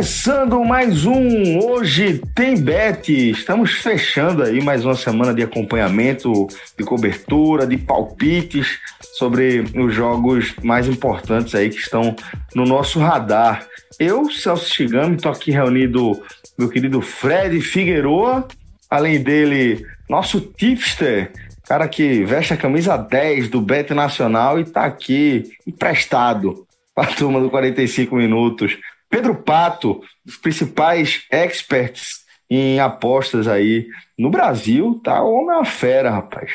Começando mais um Hoje Tem Bet. Estamos fechando aí mais uma semana de acompanhamento, de cobertura, de palpites sobre os jogos mais importantes aí que estão no nosso radar. Eu, Celso Chigami, estou aqui reunido meu querido Fred Figueroa, além dele, nosso tipster, cara que veste a camisa 10 do Bet Nacional e está aqui emprestado para a turma do 45 Minutos. Pedro Pato, dos principais experts em apostas aí no Brasil, tá? O homem é uma fera, rapaz.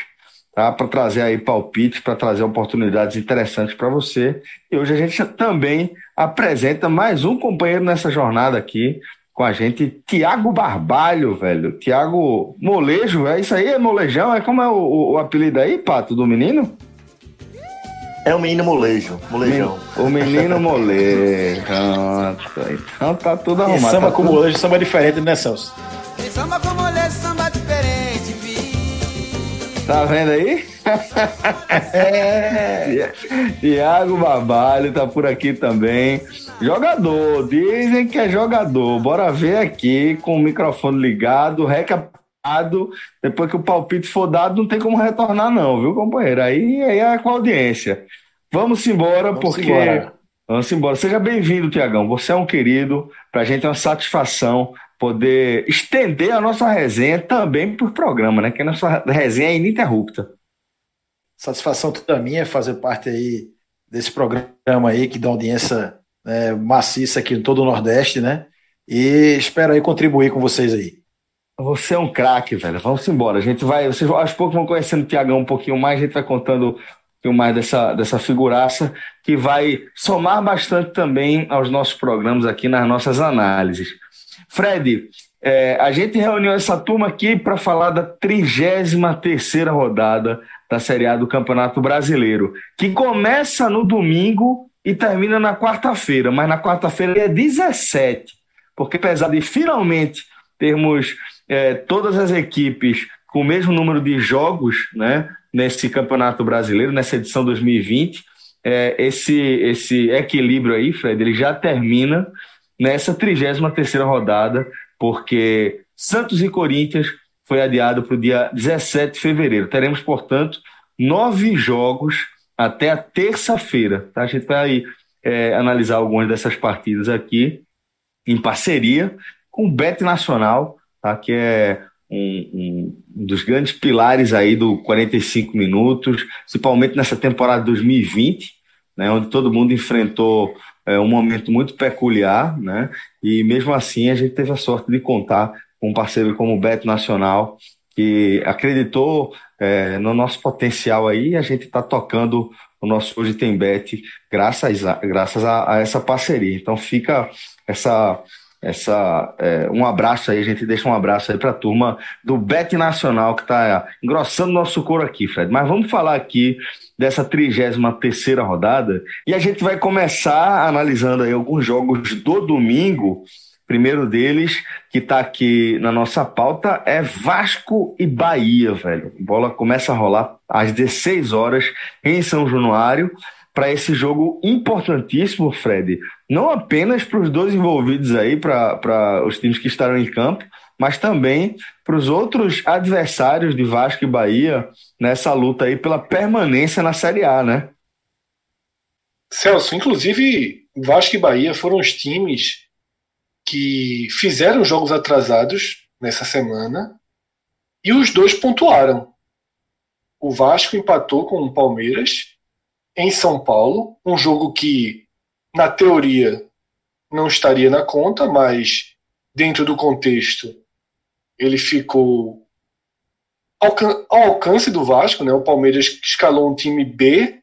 Tá? Para trazer aí palpites, para trazer oportunidades interessantes para você. E hoje a gente também apresenta mais um companheiro nessa jornada aqui com a gente, Tiago Barbalho, velho. Tiago Molejo, é isso aí? É molejão? É como é o, o, o apelido aí, Pato, do menino? É o menino molejo, molejão. O menino molejo. Então tá tudo arrumado. E samba tá com tudo... molejo, samba diferente, né, Celso? Tem samba com molejo, samba diferente, vi. Tá vendo aí? é. Tiago Barbalho tá por aqui também. Jogador, dizem que é jogador. Bora ver aqui com o microfone ligado, recapado. Depois que o palpite for dado, não tem como retornar, não, viu, companheiro? Aí, aí é com a audiência. Vamos embora, Vamos porque. embora. Vamos embora. Seja bem-vindo, Tiagão. Você é um querido. Pra gente é uma satisfação poder estender a nossa resenha também por programa, né? Que a nossa resenha é ininterrupta. Satisfação toda minha fazer parte aí desse programa aí que dá audiência né, maciça aqui em todo o Nordeste, né? E espero aí contribuir com vocês aí. Você é um craque, velho. Vamos embora. A gente vai. Vocês aos poucos vão conhecendo o Tiagão um pouquinho mais, a gente vai contando um mais dessa, dessa figuraça que vai somar bastante também aos nossos programas aqui nas nossas análises. Fred, é, a gente reuniu essa turma aqui para falar da 33 rodada da Série A do Campeonato Brasileiro, que começa no domingo e termina na quarta-feira, mas na quarta-feira é 17, porque apesar de finalmente termos é, todas as equipes com o mesmo número de jogos né, nesse Campeonato Brasileiro, nessa edição 2020, é, esse, esse equilíbrio aí, Fred, ele já termina nessa 33 rodada, porque Santos e Corinthians foi adiado para o dia 17 de fevereiro. Teremos, portanto, nove jogos até a terça-feira. Tá? A gente vai é, analisar algumas dessas partidas aqui em parceria com o Bet Nacional, tá? que é um, um, dos grandes pilares aí do 45 minutos, principalmente nessa temporada 2020, né, onde todo mundo enfrentou é, um momento muito peculiar, né, e mesmo assim a gente teve a sorte de contar com um parceiro como o Bet Nacional, que acreditou é, no nosso potencial aí, e a gente está tocando o nosso Hoje Tem Bet graças a, graças a, a essa parceria. Então fica essa essa é, um abraço aí, a gente deixa um abraço aí para a turma do Bet Nacional que está engrossando nosso couro aqui, Fred. Mas vamos falar aqui dessa 33 terceira rodada e a gente vai começar analisando aí alguns jogos do domingo. Primeiro deles, que está aqui na nossa pauta, é Vasco e Bahia, velho. A bola começa a rolar às 16 horas em São Januário para esse jogo importantíssimo, Fred, não apenas para os dois envolvidos aí, para os times que estarão em campo, mas também para os outros adversários de Vasco e Bahia nessa luta aí pela permanência na Série A, né? Celso, inclusive Vasco e Bahia foram os times que fizeram jogos atrasados nessa semana e os dois pontuaram. O Vasco empatou com o Palmeiras em São Paulo, um jogo que na teoria, não estaria na conta, mas dentro do contexto, ele ficou ao alcance do Vasco, né? O Palmeiras escalou um time B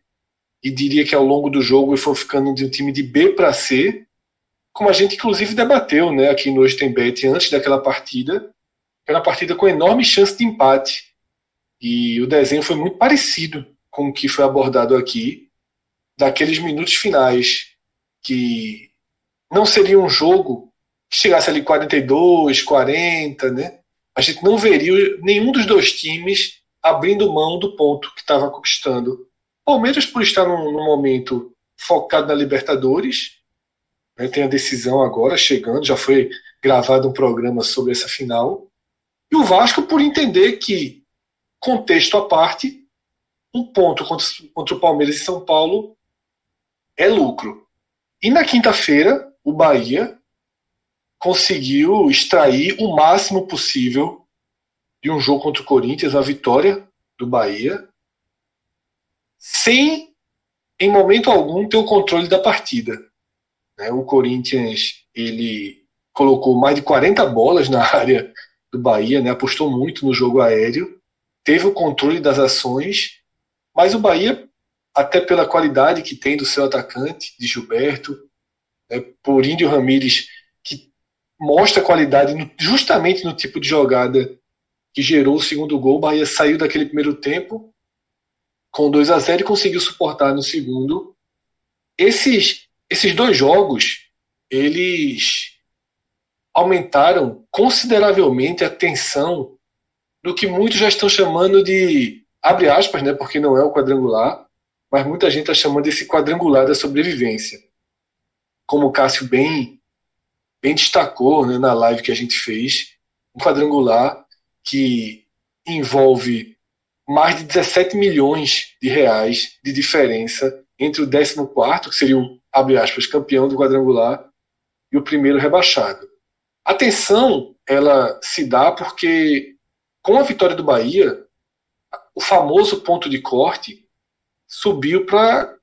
e diria que ao longo do jogo ele foi ficando de um time de B para C, como a gente inclusive debateu, né, aqui no Hoje Tem Bet antes daquela partida, era uma partida com enorme chance de empate. E o desenho foi muito parecido com o que foi abordado aqui, daqueles minutos finais que não seria um jogo que chegasse ali 42, 40, né? A gente não veria nenhum dos dois times abrindo mão do ponto que estava conquistando. Palmeiras por estar num, num, momento focado na Libertadores, né? tem a decisão agora chegando, já foi gravado um programa sobre essa final. E o Vasco por entender que, contexto à parte, um ponto contra, contra o Palmeiras e São Paulo é lucro. E na quinta-feira, o Bahia conseguiu extrair o máximo possível de um jogo contra o Corinthians, a vitória do Bahia, sem, em momento algum, ter o controle da partida. Né? O Corinthians ele colocou mais de 40 bolas na área do Bahia, né? apostou muito no jogo aéreo, teve o controle das ações, mas o Bahia, até pela qualidade que tem do seu atacante, de Gilberto, né? por Índio Ramírez, que mostra qualidade no, justamente no tipo de jogada que gerou o segundo gol. O Bahia saiu daquele primeiro tempo com 2 a 0 e conseguiu suportar no segundo. Esses, esses dois jogos, eles aumentaram consideravelmente a tensão do que muitos já estão chamando de abre aspas, né, porque não é o quadrangular, mas muita gente está chamando desse quadrangular da sobrevivência. Como o Cássio bem bem destacou né, na live que a gente fez, um quadrangular que envolve mais de 17 milhões de reais de diferença entre o 14, que seria o, abre aspas, campeão do quadrangular, e o primeiro rebaixado. A tensão ela se dá porque com a vitória do Bahia, o famoso ponto de corte subiu para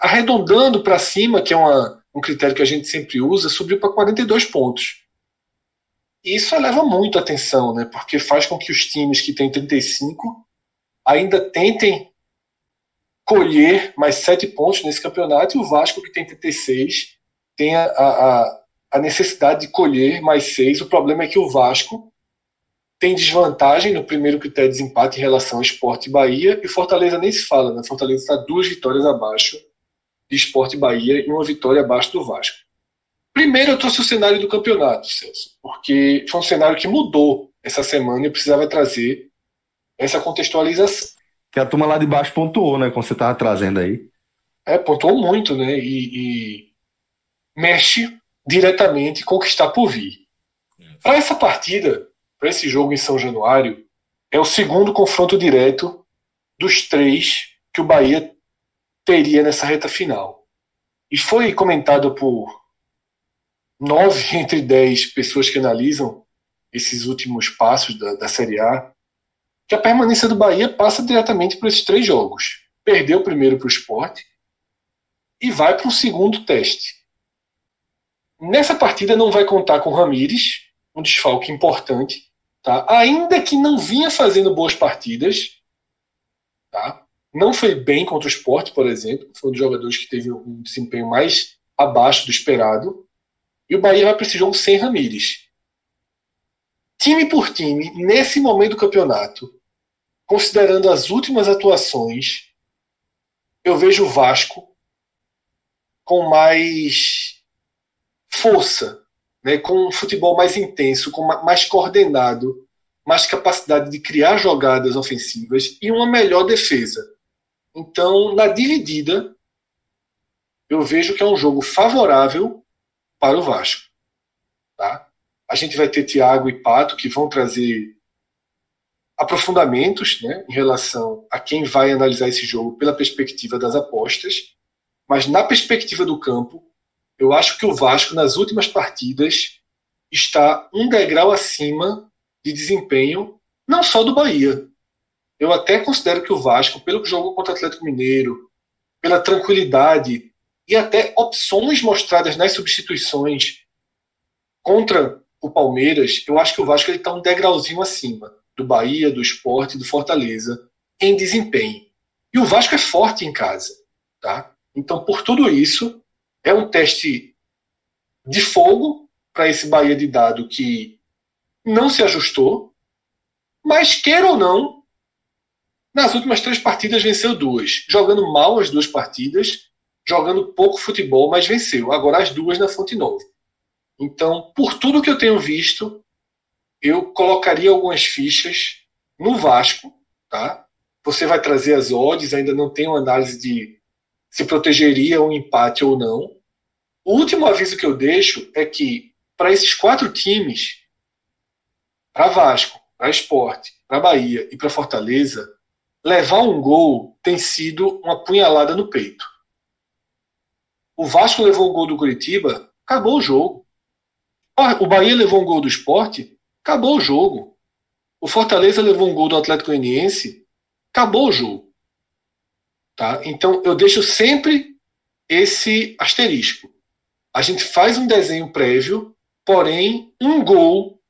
arredondando para cima, que é uma, um critério que a gente sempre usa, subiu para 42 pontos. Isso eleva muito a atenção, né? Porque faz com que os times que têm 35 ainda tentem colher mais sete pontos nesse campeonato e o Vasco que tem 36 tem a, a, a necessidade de colher mais seis. O problema é que o Vasco tem desvantagem no primeiro critério de desempate em relação ao Esporte e Bahia, e Fortaleza nem se fala, né? Fortaleza está duas vitórias abaixo de Esporte e Bahia e uma vitória abaixo do Vasco. Primeiro eu trouxe o cenário do campeonato, Celso, porque foi um cenário que mudou essa semana e eu precisava trazer essa contextualização. Que a turma lá de baixo pontuou, né, como você estava trazendo aí. É, pontuou muito, né, e, e mexe diretamente com o que está por vir. Para essa partida, para esse jogo em São Januário, é o segundo confronto direto dos três que o Bahia teria nessa reta final. E foi comentado por nove entre dez pessoas que analisam esses últimos passos da, da Série A, que a permanência do Bahia passa diretamente por esses três jogos. Perdeu o primeiro para o esporte e vai para um segundo teste. Nessa partida não vai contar com Ramires, um desfalque importante, tá? ainda que não vinha fazendo boas partidas. Tá? Não foi bem contra o esporte, por exemplo. Foi um dos jogadores que teve um desempenho mais abaixo do esperado. E o Bahia vai para esse jogo sem Ramires. Time por time, nesse momento do campeonato, considerando as últimas atuações, eu vejo o Vasco com mais força, né, com um futebol mais intenso, com mais coordenado, mais capacidade de criar jogadas ofensivas e uma melhor defesa. Então, na dividida, eu vejo que é um jogo favorável para o Vasco. Tá? A gente vai ter Thiago e Pato que vão trazer aprofundamentos né, em relação a quem vai analisar esse jogo pela perspectiva das apostas, mas na perspectiva do campo, eu acho que o Vasco, nas últimas partidas, está um degrau acima de desempenho, não só do Bahia. Eu até considero que o Vasco, pelo que jogou contra o Atlético Mineiro, pela tranquilidade e até opções mostradas nas substituições contra o Palmeiras, eu acho que o Vasco está um degrauzinho acima do Bahia, do Esporte, do Fortaleza em desempenho. E o Vasco é forte em casa, tá? Então, por tudo isso, é um teste de fogo para esse Bahia de dado que não se ajustou, mas queira ou não, nas últimas três partidas venceu duas, jogando mal as duas partidas, jogando pouco futebol, mas venceu. Agora as duas na Fonte Nova. Então, por tudo que eu tenho visto, eu colocaria algumas fichas no Vasco, tá? Você vai trazer as odds, ainda não tenho análise de se protegeria um empate ou não. O último aviso que eu deixo é que para esses quatro times, para Vasco, para Esporte, para Bahia e para Fortaleza, levar um gol tem sido uma punhalada no peito. O Vasco levou o gol do Curitiba, acabou o jogo. O Bahia levou um gol do esporte, acabou o jogo. O Fortaleza levou um gol do Atlético Goianiense, acabou o jogo. Tá? Então eu deixo sempre esse asterisco. A gente faz um desenho prévio, porém um gol,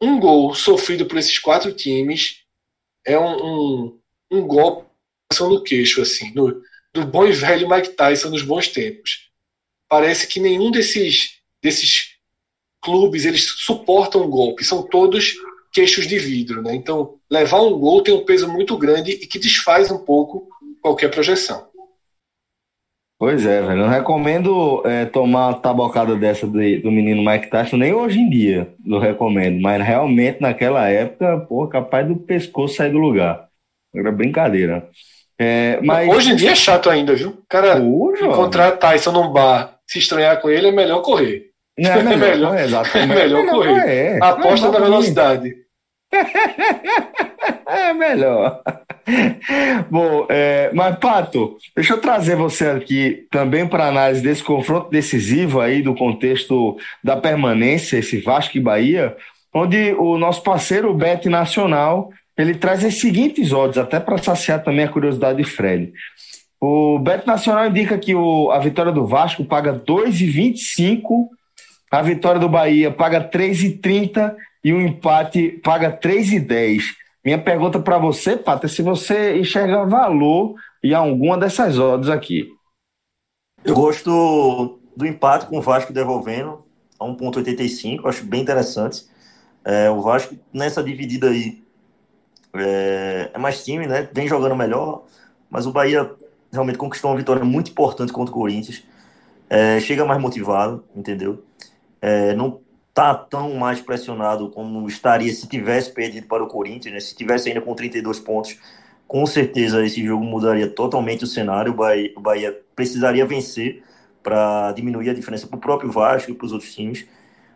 um gol sofrido por esses quatro times é um, um, um golpe no queixo, assim, no, do bom e velho Mike Tyson nos bons tempos. Parece que nenhum desses, desses clubes eles suportam um golpe, são todos queixos de vidro. Né? Então, levar um gol tem um peso muito grande e que desfaz um pouco qualquer projeção. Pois é, velho. Eu não recomendo é, tomar uma tabocada dessa do, do menino Mike Tyson, nem hoje em dia não recomendo, mas realmente naquela época, pô, capaz do pescoço sair do lugar. Era brincadeira. É, mas... Hoje em dia é chato ainda, viu? Cara encontrar Tyson num bar, se estranhar com ele, é melhor correr. Não, é melhor, é melhor, é, é melhor correr. É. Aposta na velocidade. é melhor. Bom, é, mas Pato, deixa eu trazer você aqui também para análise desse confronto decisivo aí do contexto da permanência, esse Vasco e Bahia, onde o nosso parceiro Bet Nacional ele traz as seguintes odds, até para saciar também a curiosidade de Fred. O Bet Nacional indica que o, a vitória do Vasco paga 2,25, a vitória do Bahia paga 3,30 e o empate paga 3,10. Minha pergunta para você, Pato, é se você enxerga valor em alguma dessas odds aqui. Eu gosto do empate com o Vasco devolvendo a 1,85, acho bem interessante. É, o Vasco nessa dividida aí é, é, mais time, né? Vem jogando melhor, mas o Bahia realmente conquistou uma vitória muito importante contra o Corinthians. É, chega mais motivado, entendeu? É, não tá tão mais pressionado como estaria se tivesse perdido para o Corinthians, né? Se tivesse ainda com 32 pontos, com certeza esse jogo mudaria totalmente o cenário. O Bahia, o Bahia precisaria vencer para diminuir a diferença para o próprio Vasco e para os outros times.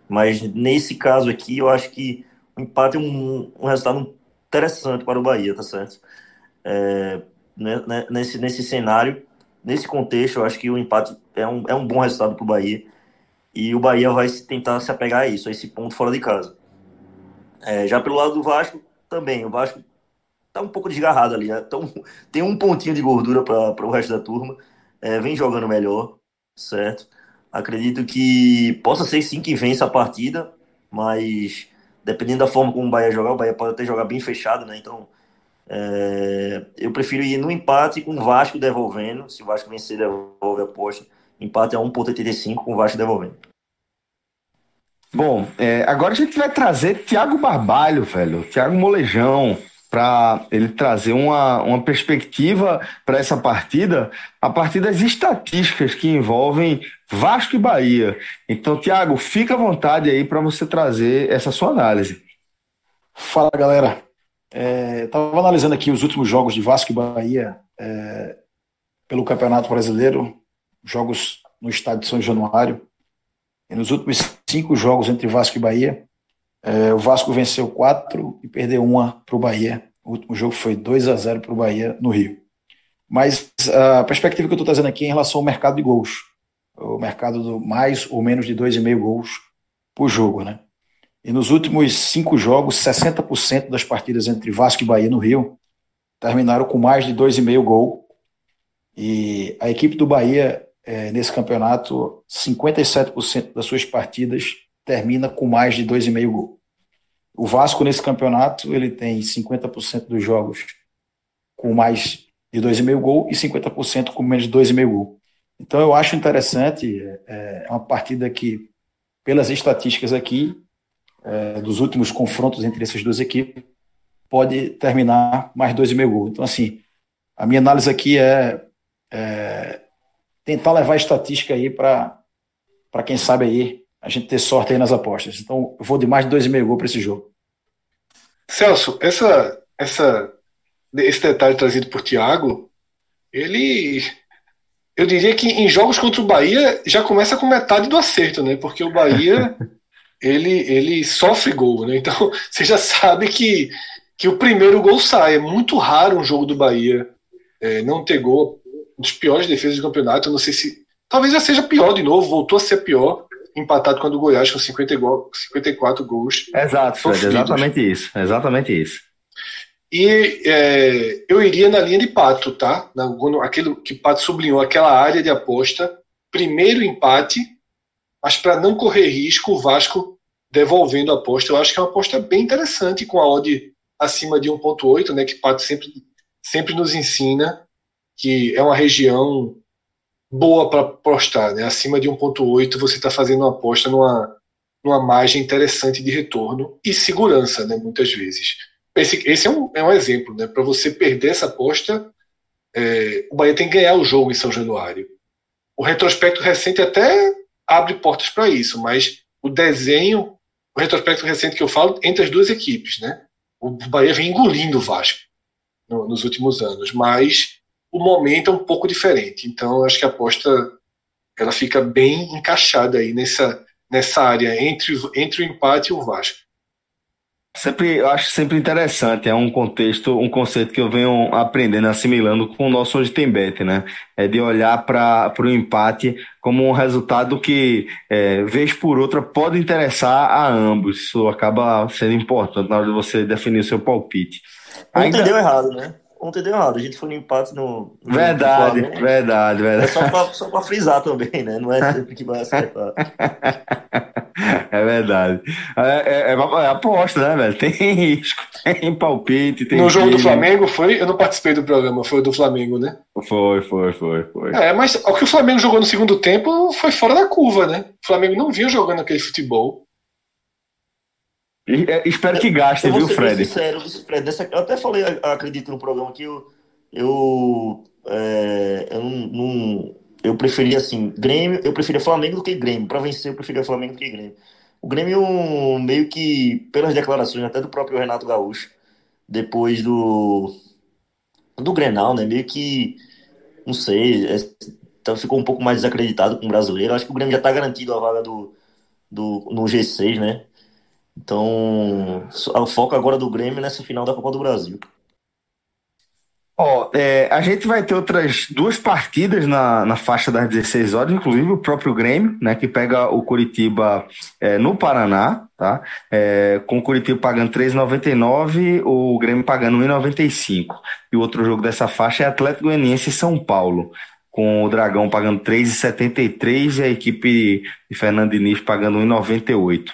Mas nesse caso aqui, eu acho que o empate é um, um resultado interessante para o Bahia, tá certo? É, né, né, nesse, nesse cenário, nesse contexto, eu acho que o empate é um, é um bom resultado para o Bahia. E o Bahia vai tentar se apegar a isso, a esse ponto fora de casa. É, já pelo lado do Vasco, também. O Vasco tá um pouco desgarrado ali. Né? Então, tem um pontinho de gordura para o resto da turma. É, vem jogando melhor, certo? Acredito que possa ser sim que vença a partida, mas dependendo da forma como o Bahia jogar, o Bahia pode até jogar bem fechado, né? Então, é, eu prefiro ir no empate com o Vasco devolvendo. Se o Vasco vencer, devolve a aposta. Empate é 1,85 com o Vasco devolvendo. Bom, é, agora a gente vai trazer Thiago Barbalho, velho. Thiago Molejão, para ele trazer uma, uma perspectiva para essa partida a partir das estatísticas que envolvem Vasco e Bahia. Então, Tiago, fica à vontade aí para você trazer essa sua análise. Fala, galera. Estava é, analisando aqui os últimos jogos de Vasco e Bahia é, pelo Campeonato Brasileiro, jogos no estádio de São Januário. E nos últimos cinco jogos entre Vasco e Bahia, é, o Vasco venceu quatro e perdeu uma para o Bahia. O último jogo foi 2 a 0 para o Bahia no Rio. Mas a perspectiva que eu estou trazendo aqui é em relação ao mercado de gols. O mercado do mais ou menos de 2,5 gols por jogo, né? E nos últimos cinco jogos, 60% das partidas entre Vasco e Bahia no Rio terminaram com mais de 2,5 gol. E a equipe do Bahia, é, nesse campeonato, 57% das suas partidas termina com mais de 2,5 gols. O Vasco, nesse campeonato, ele tem 50% dos jogos com mais de 2,5 gol e 50% com menos de 2,5 gol. Então eu acho interessante, é, é uma partida que, pelas estatísticas aqui, é, dos últimos confrontos entre essas duas equipes, pode terminar mais 2,5 gol. Então, assim, a minha análise aqui é, é tentar levar a estatística aí para quem sabe aí a gente ter sorte aí nas apostas. Então, eu vou de mais de 2,5 gol para esse jogo. Celso, essa, essa esse detalhe trazido por Thiago, ele. Eu diria que em jogos contra o Bahia já começa com metade do acerto, né? Porque o Bahia ele, ele sofre gol, né? Então você já sabe que, que o primeiro gol sai. É muito raro um jogo do Bahia é, não ter gol. Um dos piores defesas do campeonato. Eu não sei se. Talvez já seja pior de novo, voltou a ser pior, empatado com o Goiás com 50 gol, 54 gols. Exato, Fred, exatamente isso. Exatamente isso. E é, eu iria na linha de Pato, tá? Na, aquilo que Pato sublinhou, aquela área de aposta. Primeiro empate, mas para não correr risco, o Vasco devolvendo a aposta. Eu acho que é uma aposta bem interessante, com a odd acima de 1,8, né? Que Pato sempre, sempre nos ensina que é uma região boa para apostar, né? Acima de 1,8, você está fazendo uma aposta numa, numa margem interessante de retorno e segurança, né? Muitas vezes. Esse, esse é, um, é um exemplo, né? Para você perder essa aposta, é, o Bahia tem que ganhar o jogo em São Januário. O retrospecto recente até abre portas para isso, mas o desenho, o retrospecto recente que eu falo, entre as duas equipes, né? O Bahia vem engolindo o Vasco no, nos últimos anos, mas o momento é um pouco diferente. Então, acho que a aposta ela fica bem encaixada aí nessa, nessa área entre, entre o empate e o Vasco. Sempre, eu acho sempre interessante, é um contexto, um conceito que eu venho aprendendo, assimilando com o nosso hoje tem bet, né? É de olhar para o empate como um resultado que, é, vez por outra, pode interessar a ambos. Isso acaba sendo importante na hora de você definir o seu palpite. Ainda... entendeu errado, né? Ontem deu errado. A gente foi no empate no. no verdade, no verdade, verdade. É só pra, só pra frisar também, né? Não é sempre que vai acertar. É verdade. É, é, é, é, aposta, né, velho? Tem risco, tem palpite. Tem no jogo do Flamengo foi. Eu não participei do programa, foi o do Flamengo, né? Foi, foi, foi, foi. É, mas o que o Flamengo jogou no segundo tempo foi fora da curva, né? O Flamengo não vinha jogando aquele futebol. É, espero que gaste, viu, Fred? Sincero, Fred nessa, eu até falei, acredito, no programa que eu, eu, é, eu não, não, eu preferia assim, Grêmio, eu preferia Flamengo do que Grêmio. Para vencer, eu preferia Flamengo do que Grêmio. O Grêmio, meio que, pelas declarações até do próprio Renato Gaúcho, depois do, do Grenal, né? Meio que, não sei, é, então ficou um pouco mais desacreditado com o brasileiro. Acho que o Grêmio já está garantido a vaga do, do, no G6, né? Então, o foco agora do Grêmio nessa final da Copa do Brasil. Ó, oh, é, a gente vai ter outras duas partidas na, na faixa das 16 horas, inclusive o próprio Grêmio, né, que pega o Curitiba é, no Paraná, tá? É, com o Curitiba pagando 3,99, o Grêmio pagando 1,95. E o outro jogo dessa faixa é Atlético Goianiense e São Paulo, com o Dragão pagando 3,73 e a equipe de Fernando Diniz pagando 1,98.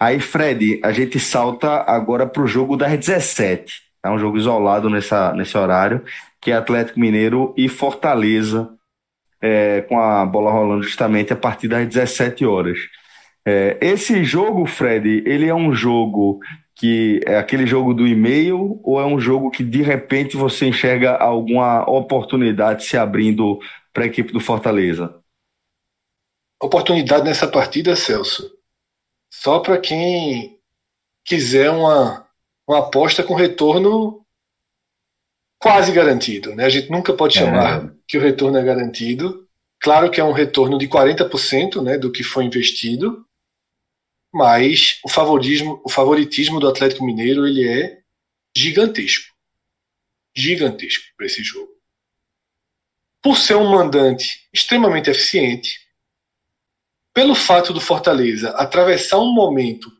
Aí, Fred, a gente salta agora para o jogo das 17. É um jogo isolado nessa, nesse horário, que é Atlético Mineiro e Fortaleza, é, com a bola rolando justamente a partir das 17 horas. É, esse jogo, Fred, ele é um jogo que é aquele jogo do e-mail ou é um jogo que de repente você enxerga alguma oportunidade se abrindo para a equipe do Fortaleza? Oportunidade nessa partida, Celso só para quem quiser uma, uma aposta com retorno quase garantido. Né? A gente nunca pode é. chamar que o retorno é garantido. Claro que é um retorno de 40% né, do que foi investido, mas o favoritismo, o favoritismo do Atlético Mineiro ele é gigantesco. Gigantesco para esse jogo. Por ser um mandante extremamente eficiente, pelo fato do Fortaleza atravessar um momento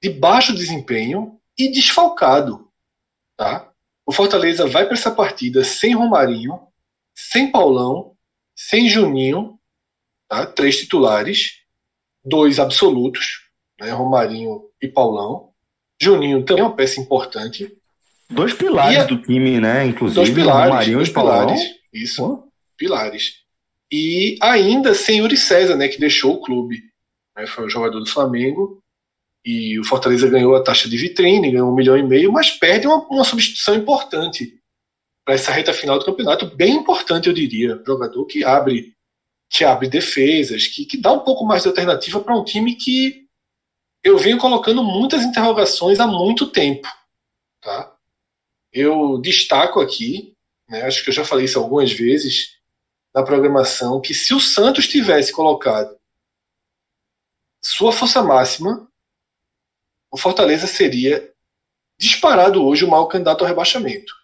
de baixo desempenho e desfalcado. Tá? O Fortaleza vai para essa partida sem Romarinho, sem Paulão, sem Juninho, tá? três titulares, dois absolutos, né? Romarinho e Paulão. Juninho também é uma peça importante. Dois pilares a... do time, né? Inclusive, dois pilares, Romarinho dois e pilares. Isso, Pô. pilares. E ainda sem Yuri César, né? Que deixou o clube. Né? Foi um jogador do Flamengo. E o Fortaleza ganhou a taxa de vitrine, ganhou um milhão e meio, mas perde uma, uma substituição importante para essa reta final do campeonato, bem importante, eu diria. Jogador que abre, que abre defesas, que, que dá um pouco mais de alternativa para um time que eu venho colocando muitas interrogações há muito tempo. Tá? Eu destaco aqui, né, acho que eu já falei isso algumas vezes na programação, que se o Santos tivesse colocado sua força máxima o Fortaleza seria disparado hoje o maior candidato ao rebaixamento.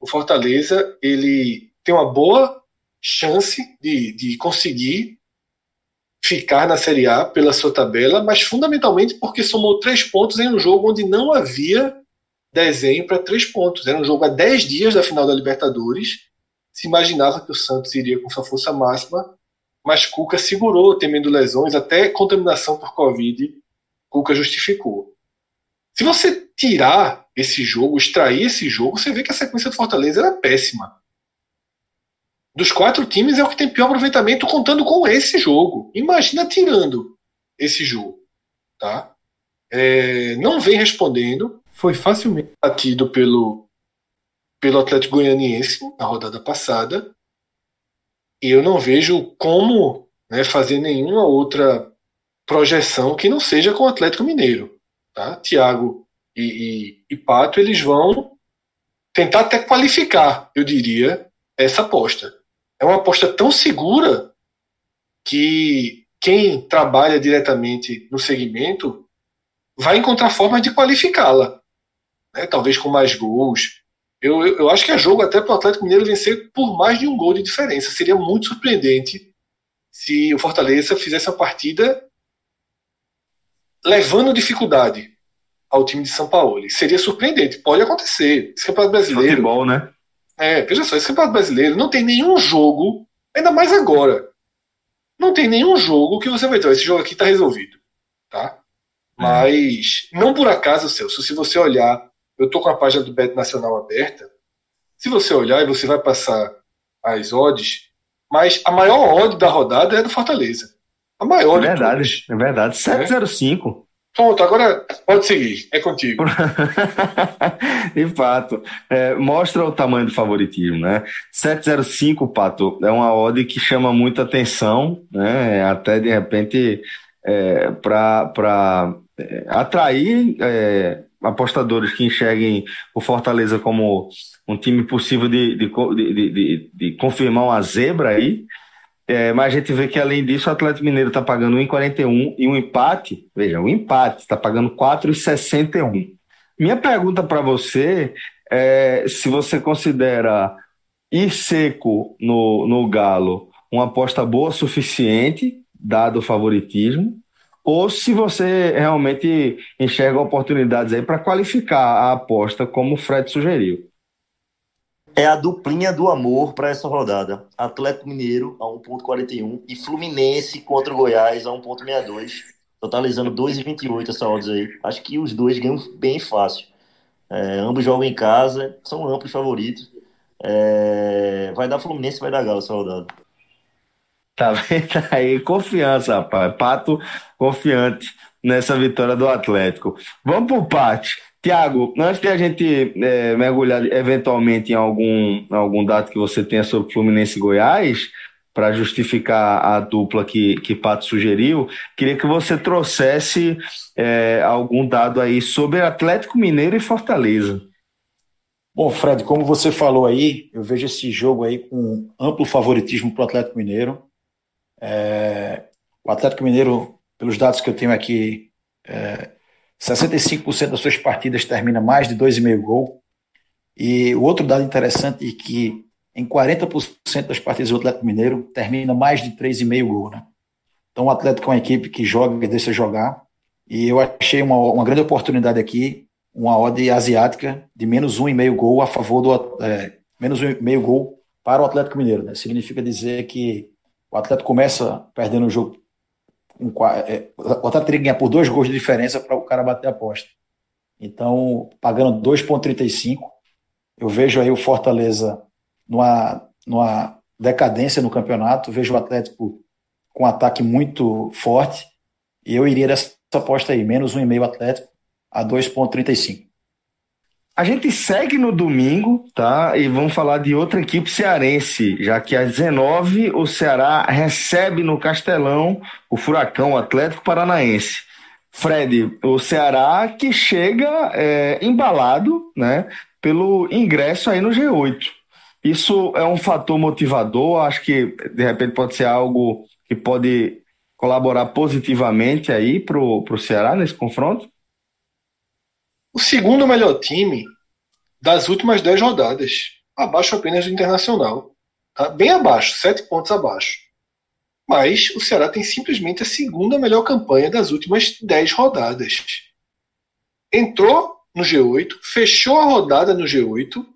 O Fortaleza ele tem uma boa chance de, de conseguir ficar na Série A pela sua tabela, mas fundamentalmente porque somou três pontos em um jogo onde não havia desenho para três pontos. Era um jogo a dez dias da final da Libertadores. Se imaginava que o Santos iria com sua força máxima, mas Cuca segurou, temendo lesões, até contaminação por Covid Cuca justificou. Se você tirar esse jogo, extrair esse jogo, você vê que a sequência do Fortaleza era péssima. Dos quatro times é o que tem pior aproveitamento contando com esse jogo. Imagina tirando esse jogo. Tá? É, não vem respondendo. Foi facilmente batido pelo, pelo Atlético Goianiense na rodada passada. E eu não vejo como né, fazer nenhuma outra projeção que não seja com o Atlético Mineiro. Tá? Tiago e, e, e Pato eles vão tentar até qualificar, eu diria, essa aposta. É uma aposta tão segura que quem trabalha diretamente no segmento vai encontrar formas de qualificá-la. Né? Talvez com mais gols. Eu, eu, eu acho que é jogo até para o Atlético Mineiro vencer por mais de um gol de diferença. Seria muito surpreendente se o Fortaleza fizesse uma partida levando dificuldade ao time de São Paulo. Seria surpreendente, pode acontecer. Esse campeonato brasileiro. Futebol, né? É, veja só, esse campeonato brasileiro não tem nenhum jogo, ainda mais agora. Não tem nenhum jogo que você vai ter. Esse jogo aqui está resolvido. Tá? Mas, não por acaso, Celso, se você olhar, eu tô com a página do Bet Nacional aberta. Se você olhar e você vai passar as odds, mas a maior odd da rodada é do Fortaleza. A maior é verdade, é verdade. 705. É? Pronto, agora pode seguir, é contigo. de fato, é, mostra o tamanho do favoritismo, né? 705, Pato, é uma odd que chama muita atenção, né? Até de repente é, para é, atrair é, apostadores que enxerguem o Fortaleza como um time possível de, de, de, de, de confirmar uma zebra aí. É, mas a gente vê que, além disso, o Atlético Mineiro está pagando 1,41 e um empate, veja, um empate está pagando 4,61. Minha pergunta para você é se você considera ir seco no, no Galo uma aposta boa suficiente, dado o favoritismo, ou se você realmente enxerga oportunidades aí para qualificar a aposta, como o Fred sugeriu é a duplinha do amor para essa rodada. Atlético Mineiro a 1.41 e Fluminense contra o Goiás a 1.62, totalizando 2,28 essa odds aí. Acho que os dois ganham bem fácil. É, ambos jogam em casa, são amplos favoritos. É, vai dar Fluminense, vai dar Galo essa rodada. Tá vendo aí? Confiança, rapaz. Pato confiante nessa vitória do Atlético. Vamos pro Pate. Tiago, antes de a gente é, mergulhar eventualmente em algum, algum dado que você tenha sobre Fluminense e Goiás, para justificar a dupla que, que Pato sugeriu, queria que você trouxesse é, algum dado aí sobre Atlético Mineiro e Fortaleza. Bom, Fred, como você falou aí, eu vejo esse jogo aí com amplo favoritismo para o Atlético Mineiro. É, o Atlético Mineiro, pelos dados que eu tenho aqui, é, 65% das suas partidas termina mais de 2,5 gol. E o outro dado interessante é que em 40% das partidas do Atlético Mineiro termina mais de 3,5 gol, né? Então o Atlético é uma equipe que joga e deixa jogar. E eu achei uma, uma grande oportunidade aqui, uma odd asiática de menos 1,5 gol a favor do é, menos 1,5 gol para o Atlético Mineiro. Né? Significa dizer que o Atlético começa perdendo o jogo. Um, é, o Atlético teria que ganhar por dois gols de diferença para o cara bater a aposta. Então, pagando 2,35, eu vejo aí o Fortaleza numa, numa decadência no campeonato, vejo o Atlético com um ataque muito forte, e eu iria dessa aposta aí, menos 1,5 Atlético a 2,35. A gente segue no domingo, tá? E vamos falar de outra equipe cearense, já que às 19 o Ceará recebe no Castelão o Furacão Atlético Paranaense. Fred, o Ceará que chega é, embalado, né, pelo ingresso aí no G8. Isso é um fator motivador, acho que de repente pode ser algo que pode colaborar positivamente aí pro, pro Ceará nesse confronto? O segundo melhor time das últimas 10 rodadas, abaixo apenas do Internacional. Tá? Bem abaixo, 7 pontos abaixo. Mas o Ceará tem simplesmente a segunda melhor campanha das últimas 10 rodadas. Entrou no G8, fechou a rodada no G8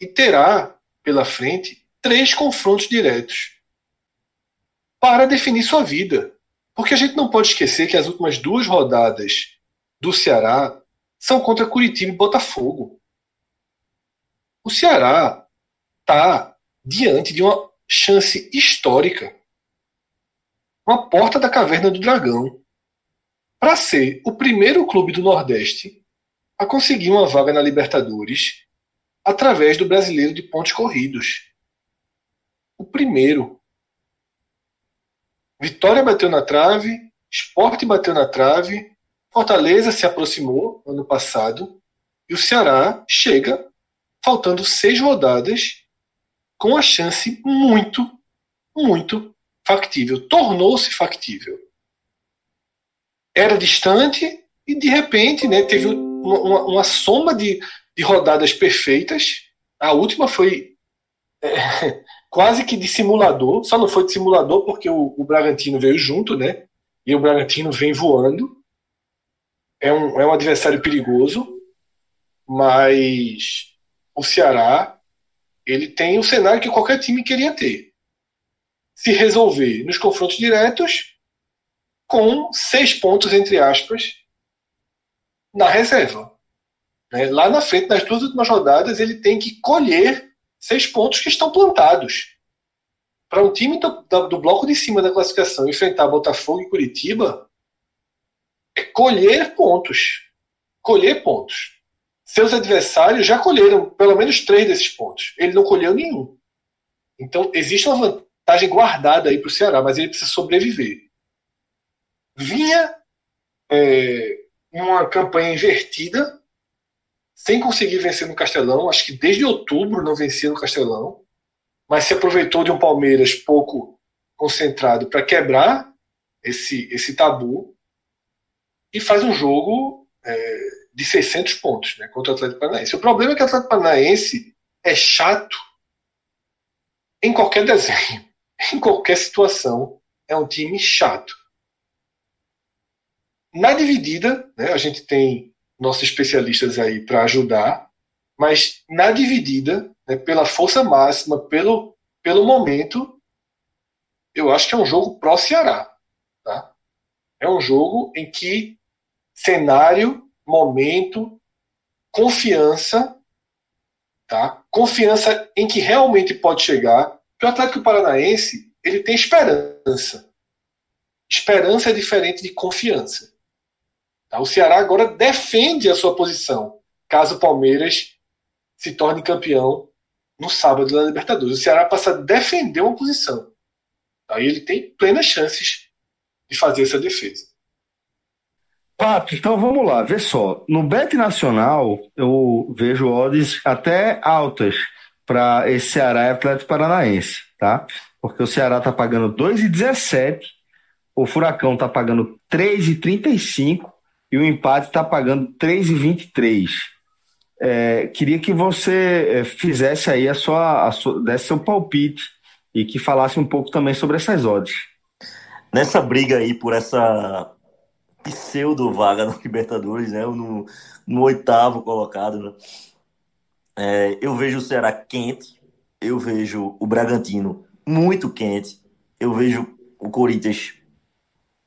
e terá pela frente três confrontos diretos para definir sua vida. Porque a gente não pode esquecer que as últimas duas rodadas do Ceará são contra Curitiba e Botafogo. O Ceará está diante de uma chance histórica. Uma porta da caverna do dragão. Para ser o primeiro clube do Nordeste a conseguir uma vaga na Libertadores através do brasileiro de pontos corridos. O primeiro. Vitória bateu na trave, Esporte bateu na trave, Fortaleza se aproximou ano passado e o Ceará chega faltando seis rodadas com a chance muito, muito factível. Tornou-se factível. Era distante e de repente né, teve uma, uma, uma soma de, de rodadas perfeitas. A última foi é, quase que de simulador, só não foi de simulador porque o, o Bragantino veio junto, né? E o Bragantino vem voando é um, é um adversário perigoso, mas o Ceará ele tem o cenário que qualquer time queria ter. Se resolver nos confrontos diretos, com seis pontos, entre aspas, na reserva. Né? Lá na frente, nas duas últimas rodadas, ele tem que colher seis pontos que estão plantados. Para um time do, do bloco de cima da classificação enfrentar Botafogo e Curitiba, colher pontos. Colher pontos. Seus adversários já colheram pelo menos três desses pontos. Ele não colheu nenhum. Então, existe uma vantagem guardada aí para o Ceará, mas ele precisa sobreviver. Vinha é, uma campanha invertida, sem conseguir vencer no Castelão. Acho que desde outubro não vencia no Castelão, mas se aproveitou de um Palmeiras pouco concentrado para quebrar esse, esse tabu e faz um jogo é, de 600 pontos né, contra o Atlético Paranaense. O problema é que o Atlético Paranaense é chato em qualquer desenho, em qualquer situação. É um time chato. Na dividida, né, a gente tem nossos especialistas aí para ajudar, mas na dividida, né, pela força máxima, pelo, pelo momento, eu acho que é um jogo pró-Ceará. Tá? É um jogo em que cenário, momento, confiança, tá? Confiança em que realmente pode chegar. O Atlético Paranaense, ele tem esperança. Esperança é diferente de confiança. Tá? O Ceará agora defende a sua posição, caso o Palmeiras se torne campeão no sábado da Libertadores. O Ceará passa a defender uma posição. Aí ele tem plenas chances de fazer essa defesa. Pato, então vamos lá, vê só. No Bet Nacional, eu vejo odds até altas para esse Ceará e Atlético Paranaense, tá? Porque o Ceará tá pagando 2,17, o Furacão tá pagando 3,35 e o empate tá pagando 3,23. É, queria que você é, fizesse aí a sua, a sua, desse seu palpite e que falasse um pouco também sobre essas odds. Nessa briga aí por essa pseudo vaga no Libertadores, né? No, no oitavo colocado, né? É, eu vejo o Ceará quente, eu vejo o Bragantino muito quente, eu vejo o Corinthians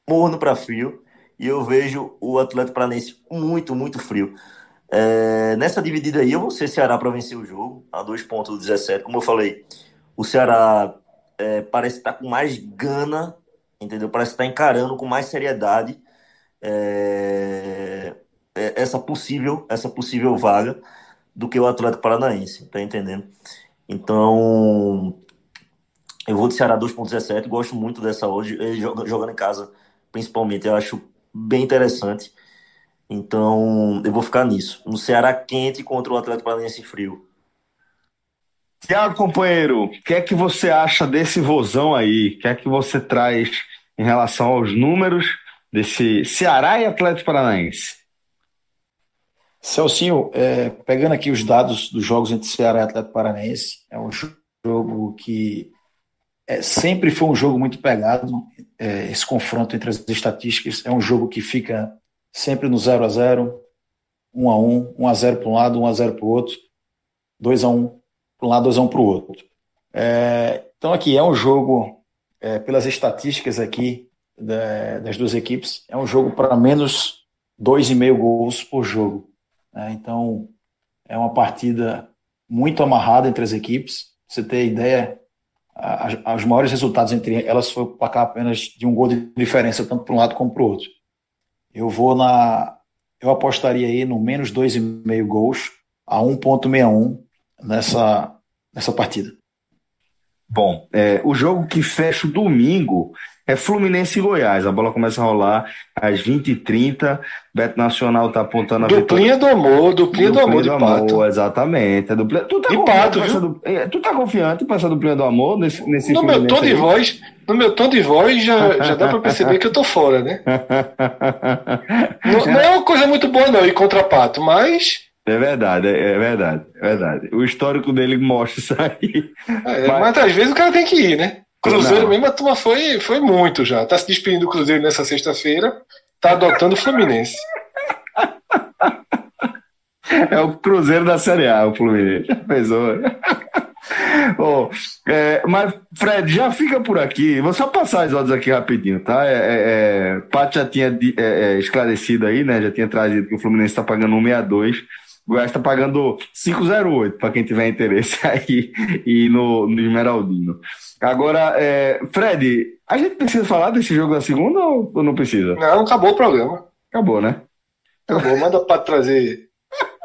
morno para frio e eu vejo o Atlético Paranaense muito, muito frio. É, nessa dividida aí, eu vou ser Ceará para vencer o jogo, a 2,17. Como eu falei, o Ceará é, parece estar tá com mais gana, entendeu? Parece estar tá encarando com mais seriedade é, é, essa possível essa possível vaga do que o Atlético Paranaense, tá entendendo? Então, eu vou de Ceará 2.17, gosto muito dessa hoje, jogando em casa, principalmente, eu acho bem interessante. Então, eu vou ficar nisso. No Ceará quente contra o Atlético Paranaense frio. Tiago, companheiro, o que é que você acha desse vozão aí? O que é que você traz em relação aos números desse Ceará e Atlético Paranaense? Celcinho, é, pegando aqui os dados dos jogos entre Ceará e Atlético Paranaense, é um jogo que é, sempre foi um jogo muito pegado. É, esse confronto entre as estatísticas é um jogo que fica sempre no 0 a 0 1 a 1 1 a 0 para um lado, 1 a 0 para o outro, 2 a 1 para um lado, 2 a 1 para o outro. É, então aqui é um jogo, é, pelas estatísticas aqui da, das duas equipes, é um jogo para menos 2,5 gols por jogo. Né? Então é uma partida muito amarrada entre as equipes. Pra você ter ideia, os maiores resultados entre elas foi para cá apenas de um gol de diferença, tanto para um lado como para o outro. Eu vou na. Eu apostaria aí no menos 2,5 gols a 1,61 nessa, nessa partida. Bom, é, o jogo que fecha o domingo é Fluminense e Goiás. A bola começa a rolar às 20h30. Beto Nacional tá apontando a Duplinha do amor, duplinha, do amor do pato. Amor, exatamente. É duplinha... Tu tá e pato, viu? É, tu tá confiante para essa duplinha do amor nesse, nesse No meu tom de voz, no meu tom de voz já, já dá para perceber que eu tô fora, né? não, não, é uma coisa muito boa não ir contra pato, mas... É verdade, é, é verdade, é verdade. O histórico dele mostra isso aí. É, mas... mas às vezes o cara tem que ir, né? Cruzeiro não. mesmo, a turma foi, foi muito já. Tá se despedindo do Cruzeiro nessa sexta-feira, tá adotando o Fluminense. É o Cruzeiro da Série A, o Fluminense. Pensou? oh, é, mas, Fred, já fica por aqui. Vou só passar as ordens aqui rapidinho, tá? É, é, é Pato já tinha é, é, esclarecido aí, né? Já tinha trazido que o Fluminense está pagando 162. O Goiás está pagando 508, para quem tiver interesse aí e no, no Esmeraldino. Agora, é, Fred, a gente precisa falar desse jogo da segunda ou não precisa? Não, acabou o programa. Acabou, né? Acabou, manda para trazer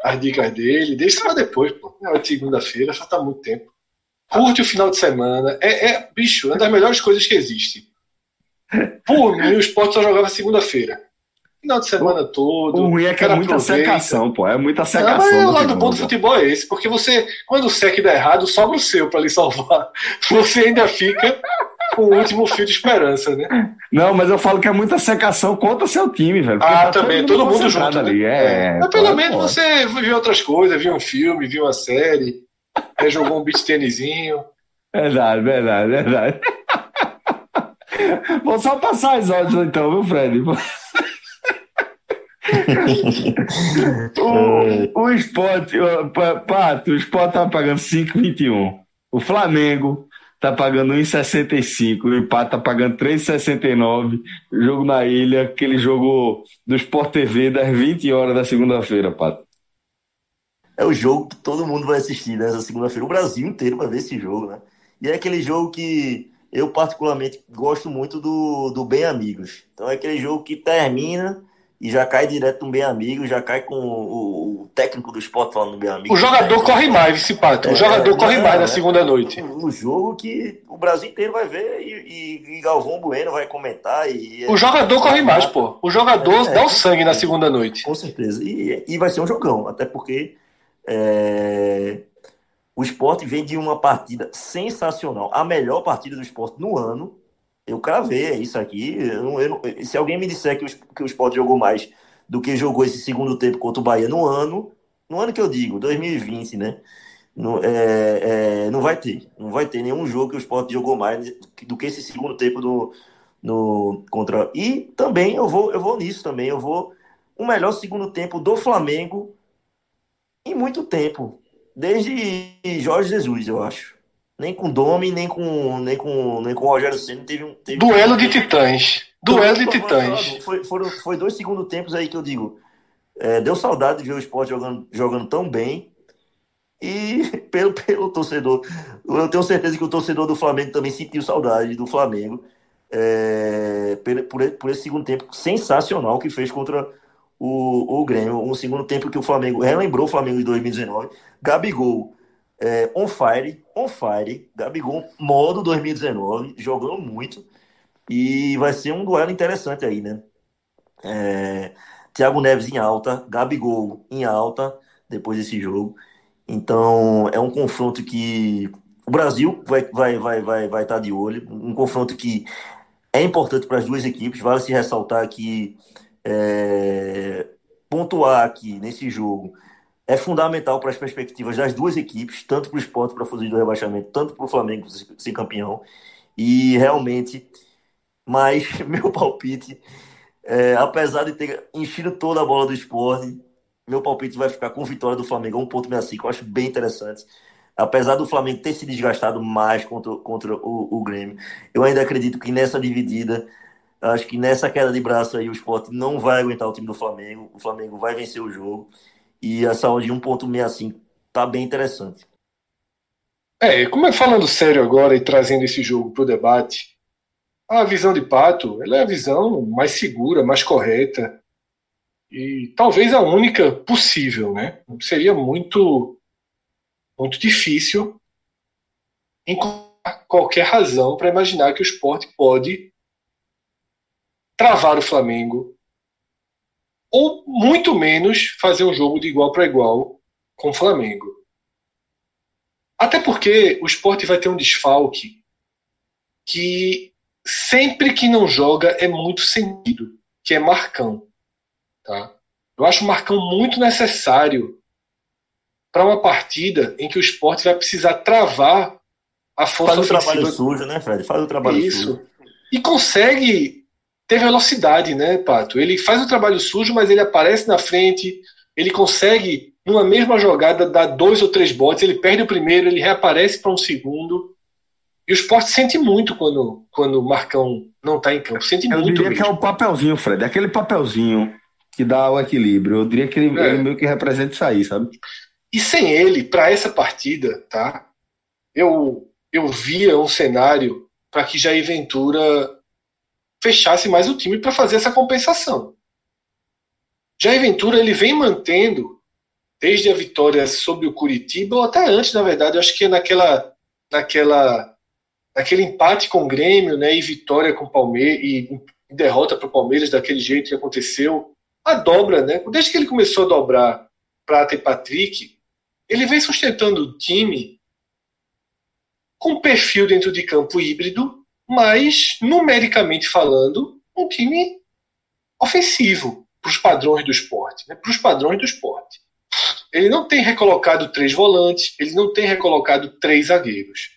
as dicas dele, deixa para depois, pô. É segunda-feira, já tá muito tempo. Curte o final de semana. É, é, bicho, é uma das melhores coisas que existe. Por mim, o esporte só jogava segunda-feira final de semana todo. O ruim é que é muita aproveita. secação, pô. É muita secação. Não, mas o lado bom do futebol é esse, porque você, quando o sec dá errado, sobra o seu para lhe salvar. Você ainda fica com o último fio de esperança, né? Não, mas eu falo que é muita secação contra seu time, velho. Ah, tá também, todo mundo, todo mundo junto ali. Né? É, mas pelo menos você viu outras coisas, viu um filme, viu uma série, jogou um beat tênisinho. Verdade, verdade, verdade. Vou só passar as horas então, viu, Fred? O, o esporte, Pato, o esporte tá pagando 5,21. O Flamengo tá pagando 1,65. O empate tá pagando 3,69. Jogo na ilha, aquele jogo do Sport TV das 20 horas da segunda-feira, Pato. É o jogo que todo mundo vai assistir nessa né, segunda-feira. O Brasil inteiro vai ver esse jogo, né? E é aquele jogo que eu particularmente gosto muito do, do Bem Amigos. Então é aquele jogo que termina e já cai direto no bem amigo, já cai com o, o técnico do esporte falando do bem amigo. O jogador né? corre mais, esse pato. O é, jogador é, corre mais na segunda noite. O jogo que o Brasil inteiro vai ver e, e, e Galvão Bueno vai comentar. E, o jogador corre mais, pô. O jogador é, dá o sangue na segunda noite. Com certeza. E, e vai ser um jogão, até porque é, o esporte vem de uma partida sensacional. A melhor partida do esporte no ano eu cravei isso aqui. Eu, eu, se alguém me disser que o, que o Sport jogou mais do que jogou esse segundo tempo contra o Bahia no ano, no ano que eu digo, 2020, né? No, é, é, não vai ter. Não vai ter nenhum jogo que o Sport jogou mais do que esse segundo tempo do, no, contra. E também eu vou, eu vou nisso também. Eu vou o melhor segundo tempo do Flamengo em muito tempo. Desde Jorge Jesus, eu acho. Nem com Domi, nem com, nem com, nem com o Rogério Senna teve um. Teve Duelo de titãs. Duelo de titãs. Foi, foram, foi dois segundos tempos aí que eu digo. É, deu saudade de ver o esporte jogando, jogando tão bem. E pelo, pelo torcedor, eu tenho certeza que o torcedor do Flamengo também sentiu saudade do Flamengo. É, por, por esse segundo tempo sensacional que fez contra o, o Grêmio. Um segundo tempo que o Flamengo relembrou o Flamengo de 2019. Gabigol é, on fire, on fire. Gabigol, modo 2019, jogando muito. E vai ser um duelo interessante aí, né? É, Thiago Neves em alta, Gabigol em alta depois desse jogo. Então é um confronto que o Brasil vai vai vai vai vai estar tá de olho, um confronto que é importante para as duas equipes. Vale se ressaltar que é, pontuar aqui nesse jogo é fundamental para as perspectivas das duas equipes, tanto para o esporte para fugir do rebaixamento, tanto para o Flamengo ser campeão. E realmente, mas meu palpite, é, apesar de ter enchido toda a bola do esporte, meu palpite vai ficar com vitória do Flamengo 1.65. Eu acho bem interessante. Apesar do Flamengo ter se desgastado mais contra, contra o, o Grêmio, eu ainda acredito que nessa dividida Acho que nessa queda de braço aí o esporte não vai aguentar o time do Flamengo. O Flamengo vai vencer o jogo. E a saúde de 1.65 tá bem interessante. É, como é falando sério agora e trazendo esse jogo para o debate, a visão de Pato ela é a visão mais segura, mais correta e talvez a única possível, né? Seria muito muito difícil encontrar qualquer razão para imaginar que o esporte pode travar o Flamengo, ou muito menos fazer um jogo de igual para igual com o Flamengo. Até porque o esporte vai ter um desfalque que sempre que não joga é muito sentido, que é Marcão. Tá? Eu acho o Marcão muito necessário para uma partida em que o esporte vai precisar travar a força Faz o trabalho sujo, né, Fred? Faz o trabalho Isso. sujo. E consegue ter velocidade, né, Pato? Ele faz o trabalho sujo, mas ele aparece na frente, ele consegue, numa mesma jogada, dar dois ou três botes, ele perde o primeiro, ele reaparece para um segundo. E o esporte sente muito quando, quando o Marcão não está em campo. Sente Eu muito. diria mesmo. que é o papelzinho, Fred. É aquele papelzinho que dá o equilíbrio. Eu diria que ele, É. ele meio que representa isso aí, sabe? E sem ele, para essa partida, tá? Eu, eu via um cenário para que Jair Ventura fechasse mais o time para fazer essa compensação. Jair Ventura ele vem mantendo desde a vitória sobre o Curitiba ou até antes, na verdade, eu acho que é naquela naquela naquele empate com o Grêmio, né, e vitória com o Palmeiras e derrota para o Palmeiras daquele jeito que aconteceu, a dobra, né? Desde que ele começou a dobrar Prata e Patrick, ele vem sustentando o time com um perfil dentro de campo híbrido, mas numericamente falando, um time ofensivo para os padrões do esporte, né? para os padrões do esporte. Ele não tem recolocado três volantes, ele não tem recolocado três zagueiros.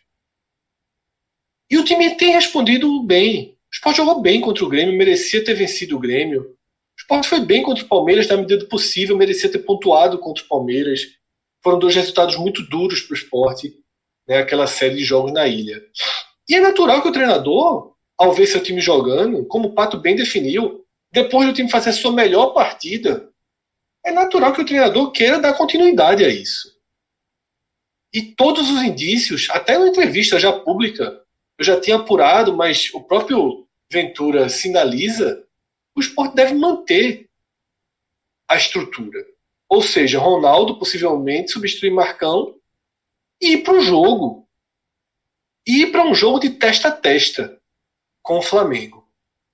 E o time tem respondido bem. O esporte jogou bem contra o Grêmio, merecia ter vencido o Grêmio. O esporte foi bem contra o Palmeiras na medida do possível, merecia ter pontuado contra o Palmeiras. Foram dois resultados muito duros para o esporte, né, aquela série de jogos na ilha. E é natural que o treinador, ao ver seu time jogando, como o Pato bem definiu, depois do time fazer a sua melhor partida, é natural que o treinador queira dar continuidade a isso. E todos os indícios, até na entrevista já pública, eu já tinha apurado, mas o próprio Ventura sinaliza, o esporte deve manter a estrutura. Ou seja, Ronaldo possivelmente substituir Marcão e ir para o jogo. Ir para um jogo de testa a testa com o Flamengo.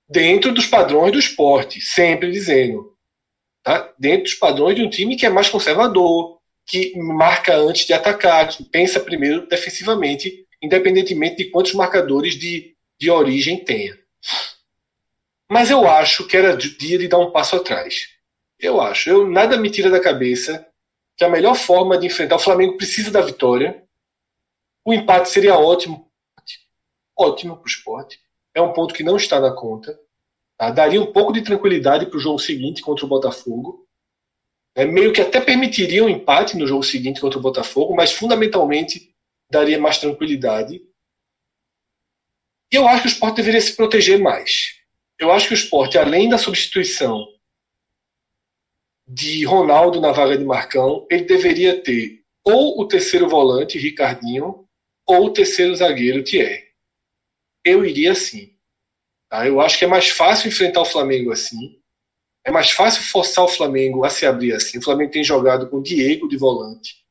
Dentro dos padrões do esporte, sempre dizendo. Tá? Dentro dos padrões de um time que é mais conservador, que marca antes de atacar, que pensa primeiro defensivamente, independentemente de quantos marcadores de, de origem tenha. Mas eu acho que era dia de dar um passo atrás. Eu acho. Eu, nada me tira da cabeça que a melhor forma de enfrentar o Flamengo precisa da vitória. O empate seria ótimo. Ótimo para o esporte. É um ponto que não está na conta. Tá? Daria um pouco de tranquilidade para o jogo seguinte contra o Botafogo. É, meio que até permitiria um empate no jogo seguinte contra o Botafogo, mas fundamentalmente daria mais tranquilidade. E eu acho que o esporte deveria se proteger mais. Eu acho que o esporte, além da substituição de Ronaldo na vaga de Marcão, ele deveria ter ou o terceiro volante, Ricardinho, ou o terceiro zagueiro, Thierry. Eu iria assim. Tá? Eu acho que é mais fácil enfrentar o Flamengo assim. É mais fácil forçar o Flamengo a se abrir assim. O Flamengo tem jogado com o Diego de volante.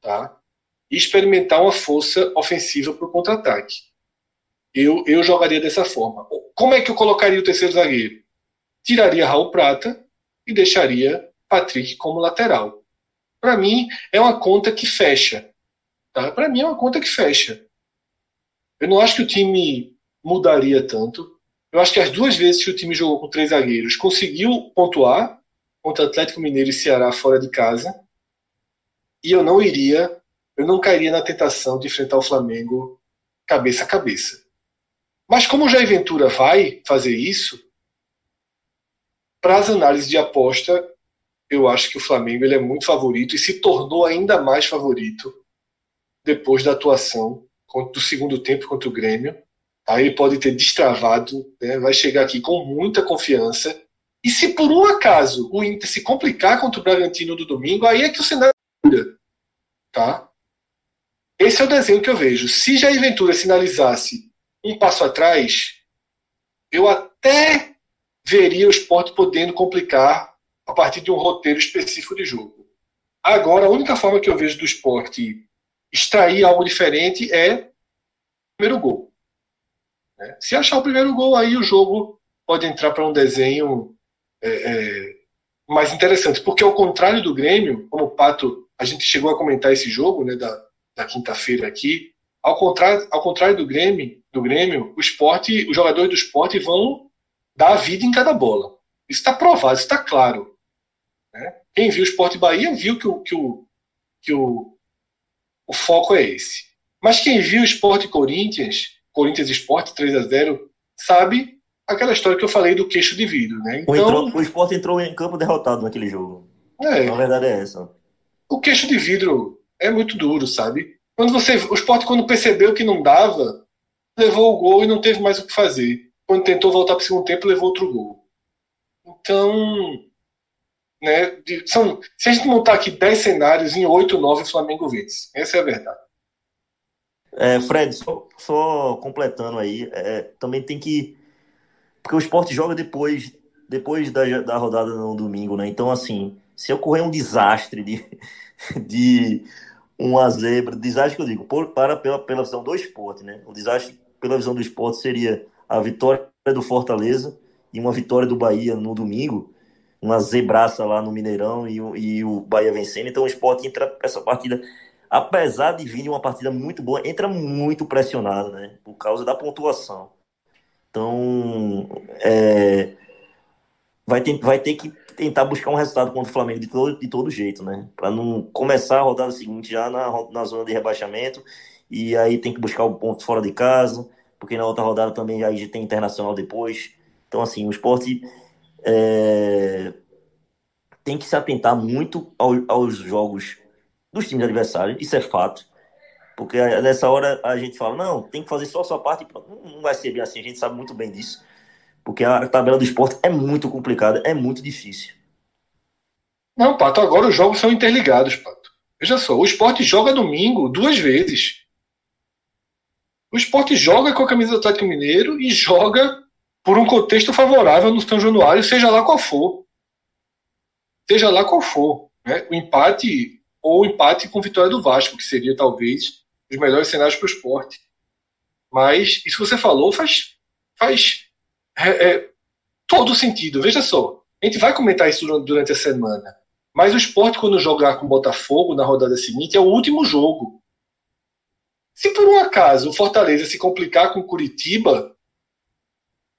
Tá? E experimentar uma força ofensiva para o contra-ataque. Eu, eu jogaria dessa forma. Como é que eu colocaria o terceiro zagueiro? Tiraria Raul Prata e deixaria Patrick como lateral. Para mim, é uma conta que fecha. Tá? Para mim, é uma conta que fecha. Eu não acho que o time mudaria tanto. Eu acho que as duas vezes que o time jogou com três zagueiros conseguiu pontuar contra Atlético Mineiro e Ceará fora de casa. E eu não iria, eu não cairia na tentação de enfrentar o Flamengo cabeça a cabeça. Mas como o Jair Ventura vai fazer isso, para as análises de aposta, eu acho que o Flamengo ele é muito favorito e se tornou ainda mais favorito depois da atuação do segundo tempo contra o Grêmio. Aí ele pode ter destravado, né, vai chegar aqui com muita confiança. E se por um acaso o Inter se complicar contra o Bragantino do domingo, aí é que o cenário muda. Tá? Esse é o desenho que eu vejo. Se Jair Ventura sinalizasse um passo atrás, eu até veria o esporte podendo complicar a partir de um roteiro específico de jogo. Agora, a única forma que eu vejo do esporte extrair algo diferente é o primeiro gol. Né? Se achar o primeiro gol, aí o jogo pode entrar para um desenho é, é, mais interessante. Porque, ao contrário do Grêmio, como o Pato, a gente chegou a comentar esse jogo né, da, da quinta-feira aqui, ao contrário, ao contrário do Grêmio, do Grêmio, o esporte, os jogadores do esporte vão dar a vida em cada bola. Isso está provado, isso está claro. Né? Quem viu o Esporte Bahia viu que, o, que, o, que o, o foco é esse. Mas quem viu o Esporte Corinthians, Corinthians Esporte 3 a 0 sabe aquela história que eu falei do queixo de vidro. Né? Então, o, entrou, o Esporte entrou em campo derrotado naquele jogo. É, a verdade é essa. O queixo de vidro é muito duro, sabe? Quando você, o Esporte, quando percebeu que não dava, levou o gol e não teve mais o que fazer. Quando tentou voltar para o segundo tempo, levou outro gol. Então, né, de, são, se a gente montar aqui 10 cenários, em 8, 9 o Flamengo vence. Essa é a verdade. É, Fred, só, só completando aí, é, também tem que. Porque o esporte joga depois, depois da, da rodada no domingo, né? Então, assim, se ocorrer um desastre de, de uma zebra, desastre que eu digo, por, para pela, pela visão do esporte, né? O desastre pela visão do esporte seria a vitória do Fortaleza e uma vitória do Bahia no domingo uma zebraça lá no Mineirão e, e o Bahia vencendo. Então o esporte entra essa partida, apesar de vir uma partida muito boa, entra muito pressionado, né? Por causa da pontuação. Então é, vai, ter, vai ter que tentar buscar um resultado contra o Flamengo de todo, de todo jeito, né? Para não começar a rodada seguinte já na, na zona de rebaixamento. E aí tem que buscar o ponto fora de casa, porque na outra rodada também já tem internacional depois. Então, assim, o esporte é, tem que se atentar muito ao, aos jogos dos times adversários, isso é fato. Porque nessa hora a gente fala, não, tem que fazer só a sua parte. Não vai ser bem assim, a gente sabe muito bem disso. Porque a tabela do esporte é muito complicada, é muito difícil. Não, Pato, agora os jogos são interligados, Pato. Veja só, o esporte joga domingo duas vezes. O esporte joga com a camisa do Atlético Mineiro e joga por um contexto favorável no São Januário, seja lá qual for. Seja lá qual for. Né? O empate, ou o empate com vitória do Vasco, que seria talvez os melhores cenários para o esporte. Mas isso que você falou faz, faz é, é, todo sentido. Veja só, a gente vai comentar isso durante a semana. Mas o esporte, quando jogar com o Botafogo na rodada seguinte, é o último jogo. Se por um acaso o Fortaleza se complicar com o Curitiba,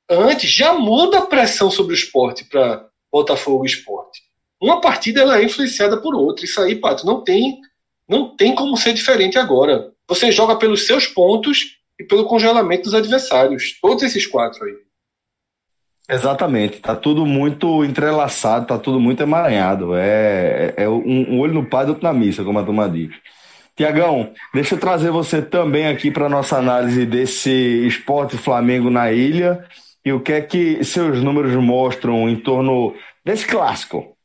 antes já muda a pressão sobre o esporte para Botafogo esporte. Uma partida ela é influenciada por outra. Isso aí, Pato, não tem, não tem como ser diferente agora. Você joga pelos seus pontos e pelo congelamento dos adversários. Todos esses quatro aí. Exatamente, tá tudo muito entrelaçado, tá tudo muito emaranhado. É, é, é um, um olho no padre, outro na missa, como a turma diz. Tiagão, deixa eu trazer você também aqui para nossa análise desse esporte Flamengo na ilha e o que é que seus números mostram em torno desse clássico.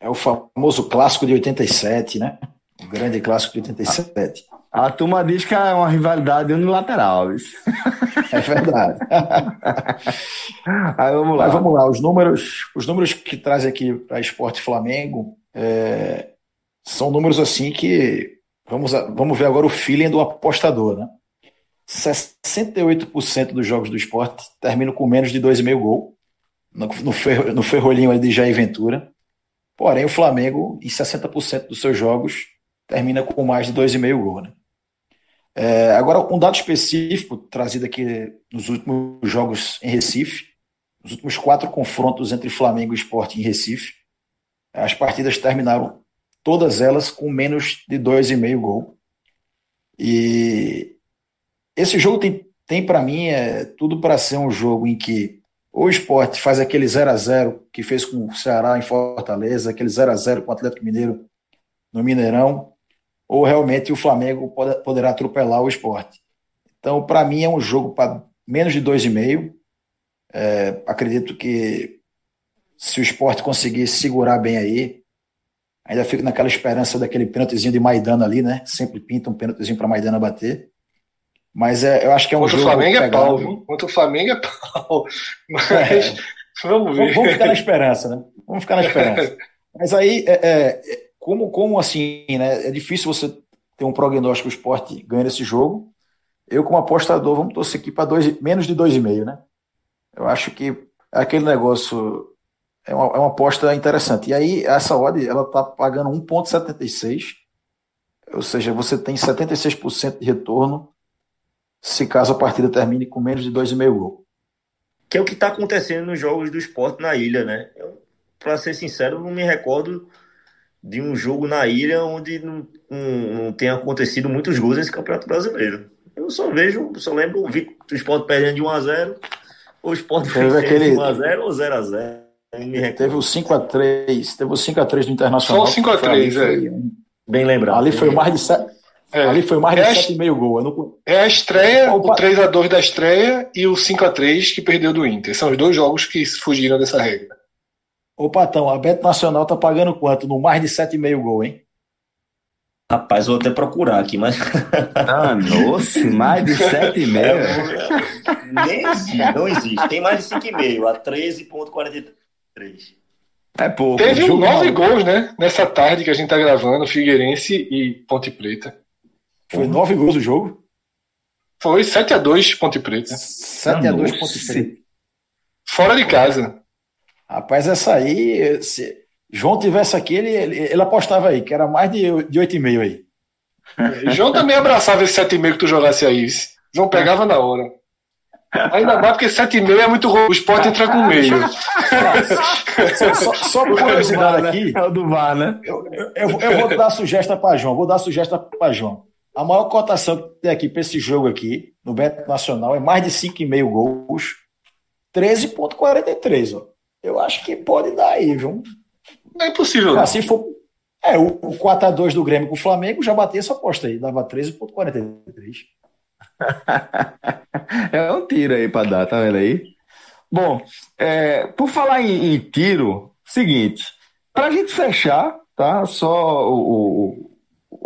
É o famoso clássico de 87, né? O grande clássico de 87. A turma diz que é uma rivalidade unilateral. Isso. É verdade. Aí vamos lá. Mas vamos lá, os números, os números que traz aqui para Esporte Flamengo é, são números assim que vamos, vamos ver agora o feeling do apostador, né? 68% dos jogos do esporte terminam com menos de 2,5 gol no, no, ferro, no ferrolhinho de Jair Ventura. Porém, o Flamengo, em 60% dos seus jogos, termina com mais de 2,5 gol. Né? É, agora, um dado específico trazido aqui nos últimos jogos em Recife, nos últimos quatro confrontos entre Flamengo e Esporte em Recife, as partidas terminaram todas elas com menos de 2,5 gol. E esse jogo tem, tem para mim, é, tudo para ser um jogo em que o esporte faz aquele 0 a 0 que fez com o Ceará em Fortaleza, aquele 0 a 0 com o Atlético Mineiro no Mineirão, ou realmente o Flamengo pode, poderá atropelar o esporte. Então, para mim, é um jogo para menos de 2,5. É, acredito que se o esporte conseguir segurar bem aí, ainda fico naquela esperança daquele pênaltizinho de Maidana ali, né? Sempre pinta um pênaltizinho para Maidana bater. Mas é, eu acho que é um Contra jogo. o Flamengo é pegado. pau, viu? Contra o Flamengo é pau. Mas É. vamos ver. Vamos ficar na esperança, né? Vamos ficar na esperança. Mas aí, é, é, como, como assim, né? É difícil você ter um prognóstico do esporte ganhando esse jogo. Eu, como apostador, vamos torcer aqui para menos de 2,5, né? Eu acho que aquele negócio é uma, é uma aposta interessante. E aí, essa odd, ela tá pagando 1,76, ou seja, você tem 76% de retorno se caso a partida termine com menos de 2,5 gol. Que é o que está acontecendo nos jogos do esporte na ilha, né? Eu, pra ser sincero, não me recordo de um jogo na ilha onde não, não, não tenha acontecido muitos gols nesse Campeonato Brasileiro. Eu só vejo, só lembro vi o esporte perdendo de 1x0, ou o esporte vencendo aquele- de 1x0 ou 0x0. Não me recordo. Teve o 5x3, teve o 5x3 do Internacional. Só o 5 a 3, que foi- um- Bem lembrado. Ali foi mais de 7, É. ali foi mais de É a- 7,5 gol. Não, É a estreia, Opa. o 3x2 da estreia e o 5x3 que perdeu do Inter. São os dois jogos que fugiram dessa regra. Ô, Patão, a Beto Nacional tá pagando quanto? No mais de 7,5 gol, hein? Rapaz, vou até procurar aqui, mas. Danou-se, mais de 7,5. É, nem existe, não existe. Tem mais de 5,5, a 13,43. É pouco. Teve nove gols, né? Nessa tarde que a gente tá gravando, Figueirense e Ponte Preta. Foi 9 gols o jogo. Foi 7x2 Ponte Preta. 7x2 Nossa. ponto três. Fora de casa. Rapaz, essa aí, se João tivesse aqui, ele, ele, ele apostava aí, que era mais de, de 8,5 aí. João também abraçava esse 7,5 que tu jogasse aí. João pegava na hora. Ainda mais porque 7,5 é muito ruim. O esporte entra com meio. Só, só, só por curiosidade aqui, É o do VAR, né? eu, eu, eu vou dar sugestão para João, vou dar sugestão para João. A maior cotação que tem aqui para esse jogo aqui, no Beto Nacional, é mais de 5,5 gols, 13,43. ó. Eu acho que pode dar aí, viu? Não é impossível. Ah, se for. É, o, o 4x2 do Grêmio com o Flamengo já bateu essa aposta aí, dava 13,43. É um tiro aí pra dar, tá vendo aí? Bom, é, por falar em, em tiro, seguinte, pra gente fechar, tá? Só o- o-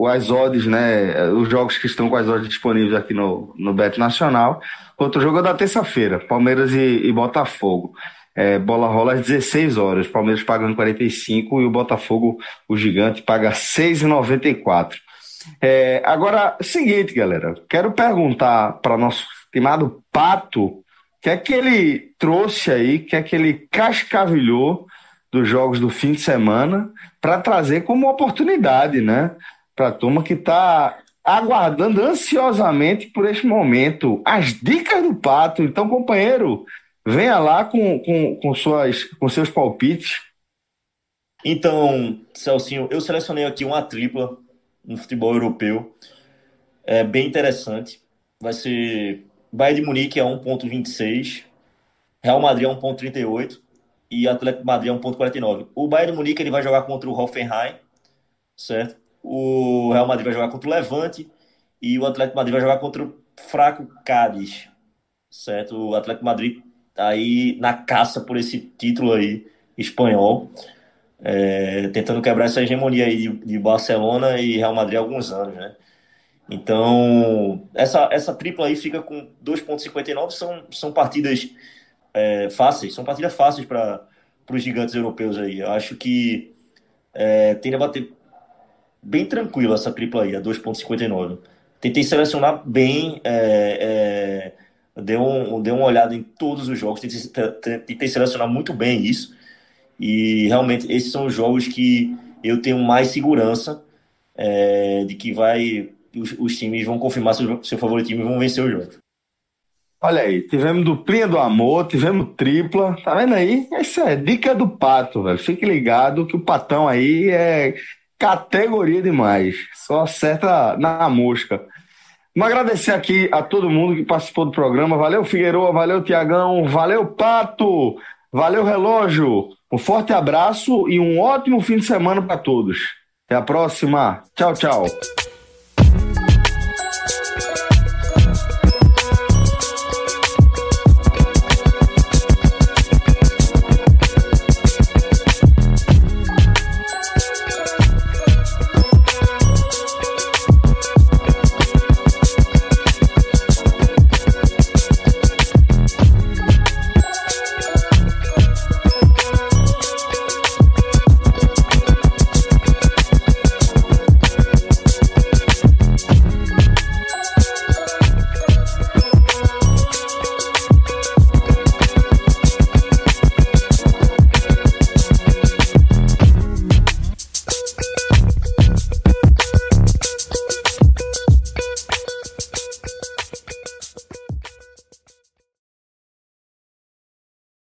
as odds, né? Os jogos que estão com as odds disponíveis aqui no, no Bet Nacional. Outro jogo é da terça-feira, Palmeiras e, e Botafogo. É, bola rola às 16 horas, Palmeiras pagando 45 e o Botafogo, o gigante, paga 6,94. É, agora, seguinte, galera, quero perguntar para nosso estimado Pato, o que é que ele trouxe aí, o que é que ele cascavilhou dos jogos do fim de semana para trazer como oportunidade, né? Para a turma que está aguardando ansiosamente por este momento. As dicas do Pato. Então, companheiro, venha lá com, com, com, suas, com seus palpites. Então, Celcinho, eu selecionei aqui uma tripla no futebol europeu. É bem interessante. Vai ser Bayern de Munique a 1.26, Real Madrid a 1.38 e Atlético Madrid a 1.49. O Bayern de Munique ele vai jogar contra o Hoffenheim, certo? O Real Madrid vai jogar contra o Levante e o Atlético Madrid vai jogar contra o fraco Cádiz, certo? O Atlético Madrid tá aí na caça por esse título aí espanhol, é, tentando quebrar essa hegemonia aí de, de, Barcelona e Real Madrid há alguns anos, né? Então, essa, essa tripla aí fica com 2,59, são, são partidas é, fáceis, são partidas fáceis para os gigantes europeus aí. Eu acho que é, tende a bater bem tranquilo essa tripla aí, a 2,59. Tentei selecionar bem, é, é, um, dei uma olhada em todos os jogos, tentei, tentei selecionar muito bem isso. E realmente esses são os jogos que eu tenho mais segurança é, de que vai os, os, times vão confirmar seu, seu favoritismo e vão vencer o jogo. Olha aí, tivemos duplinha do amor, tivemos tripla, tá vendo aí? Essa é dica do pato, velho. Fique ligado que o patão aí é categoria demais. Só acerta na mosca. Vamos agradecer aqui a todo mundo que participou do programa. Valeu, Figueiredo, valeu, Tiagão, valeu, Pato, valeu, Relógio. Um forte abraço e um ótimo fim de semana para todos. Até a próxima. Tchau, tchau.